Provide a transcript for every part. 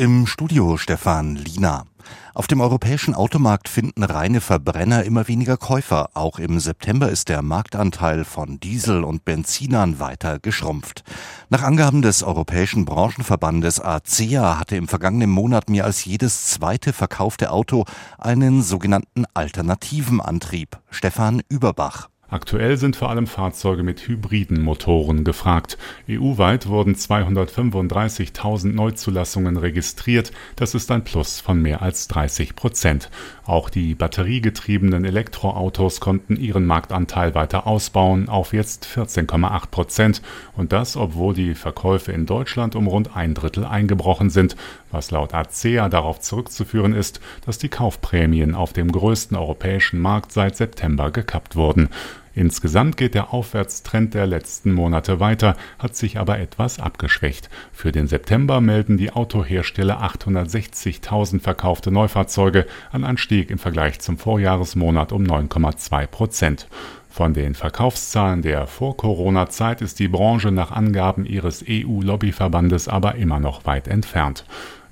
Im Studio Stefan Lina. Auf dem europäischen Automarkt finden reine Verbrenner immer weniger Käufer. Auch im September ist der Marktanteil von Diesel und Benzinern weiter geschrumpft. Nach Angaben des Europäischen Branchenverbandes ACEA hatte im vergangenen Monat mehr als jedes zweite verkaufte Auto einen sogenannten alternativen Antrieb. Stefan Überbach. Aktuell sind vor allem Fahrzeuge mit hybriden Motoren gefragt. EU-weit wurden 235.000 Neuzulassungen registriert. Das ist ein Plus von mehr als 30 Prozent. Auch die batteriegetriebenen Elektroautos konnten ihren Marktanteil weiter ausbauen auf jetzt 14,8 Prozent. Und das, obwohl die Verkäufe in Deutschland um rund ein Drittel eingebrochen sind, was laut ACEA darauf zurückzuführen ist, dass die Kaufprämien auf dem größten europäischen Markt seit September gekappt wurden. Insgesamt geht der Aufwärtstrend der letzten Monate weiter, hat sich aber etwas abgeschwächt. Für den September melden die Autohersteller 860.000 verkaufte Neufahrzeuge, ein Anstieg im Vergleich zum Vorjahresmonat um 9,2 Prozent. Von den Verkaufszahlen der Vor-Corona-Zeit ist die Branche nach Angaben ihres EU-Lobbyverbandes aber immer noch weit entfernt.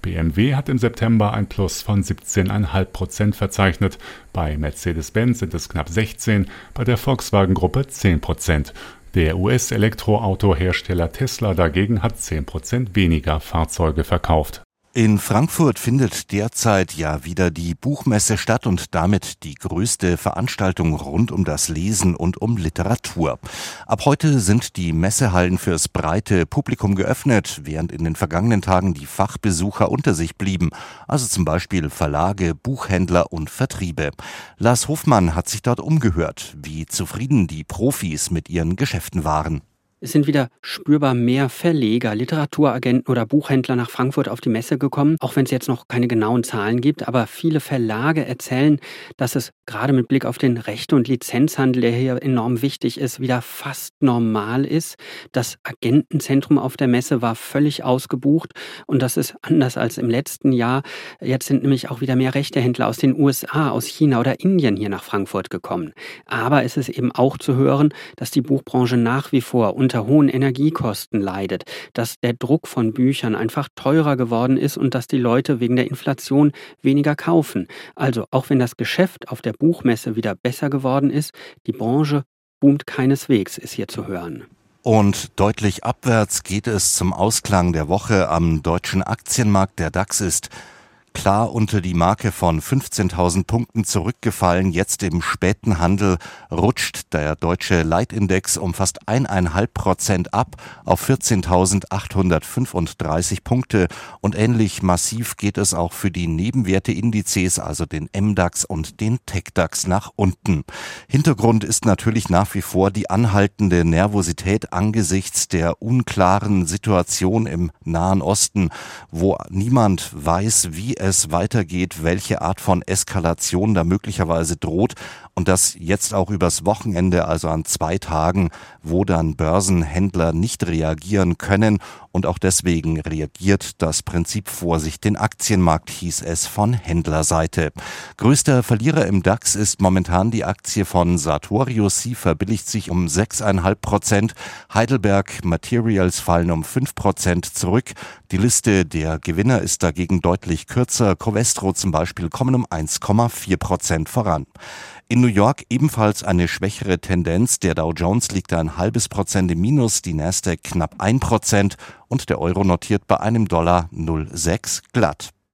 BMW hat im September ein Plus von 17,5 Prozent verzeichnet. Bei Mercedes-Benz sind es knapp 16, bei der Volkswagen-Gruppe 10 Prozent. Der US-Elektroautohersteller Tesla dagegen hat 10 Prozent weniger Fahrzeuge verkauft. In Frankfurt findet derzeit ja wieder die Buchmesse statt und damit die größte Veranstaltung rund um das Lesen und um Literatur. Ab heute sind die Messehallen fürs breite Publikum geöffnet, während in den vergangenen Tagen die Fachbesucher unter sich blieben, also zum Beispiel Verlage, Buchhändler und Vertriebe. Lars Hofmann hat sich dort umgehört, wie zufrieden die Profis mit ihren Geschäften waren. Es sind wieder spürbar mehr Verleger, Literaturagenten oder Buchhändler nach Frankfurt auf die Messe gekommen, auch wenn es jetzt noch keine genauen Zahlen gibt. Aber viele Verlage erzählen, dass es gerade mit Blick auf den Rechte- und Lizenzhandel, der hier enorm wichtig ist, wieder fast normal ist. Das Agentenzentrum auf der Messe war völlig ausgebucht und das ist anders als im letzten Jahr. Jetzt sind nämlich auch wieder mehr Rechtehändler aus den USA, aus China oder Indien hier nach Frankfurt gekommen. Aber es ist eben auch zu hören, dass die Buchbranche nach wie vor unter hohen Energiekosten leidet, dass der Druck von Büchern einfach teurer geworden ist und dass die Leute wegen der Inflation weniger kaufen. Also auch wenn das Geschäft auf der Buchmesse wieder besser geworden ist, die Branche boomt keineswegs, ist hier zu hören. Und deutlich abwärts geht es zum Ausklang der Woche am deutschen Aktienmarkt. Der DAX ist klar unter die Marke von 15.000 Punkten zurückgefallen. Jetzt im späten Handel rutscht der deutsche Leitindex um fast eineinhalb Prozent ab auf 14.835 Punkte. Und ähnlich massiv geht es auch für die Nebenwerteindizes, also den MDAX und den TechDAX nach unten. Hintergrund ist natürlich nach wie vor die anhaltende Nervosität angesichts der unklaren Situation im Nahen Osten, wo niemand weiß, wie es weitergeht, welche Art von Eskalation da möglicherweise droht und das jetzt auch übers Wochenende, also an zwei Tagen, wo dann Börsenhändler nicht reagieren können und auch deswegen reagiert das Prinzip Vorsicht den Aktienmarkt, hieß es von Händlerseite. Größter Verlierer im DAX ist momentan die Aktie von Sartorius. Sie verbilligt sich um 6,5 Prozent. Heidelberg Materials fallen um 5 Prozent zurück. Die Liste der Gewinner ist dagegen deutlich kürzer. Covestro zum Beispiel kommen um 1,4 Prozent voran. In New York ebenfalls eine schwächere Tendenz. Der Dow Jones liegt ein halbes Prozent im Minus, die Nasdaq knapp ein Prozent und der Euro notiert bei einem Dollar 0,6 glatt.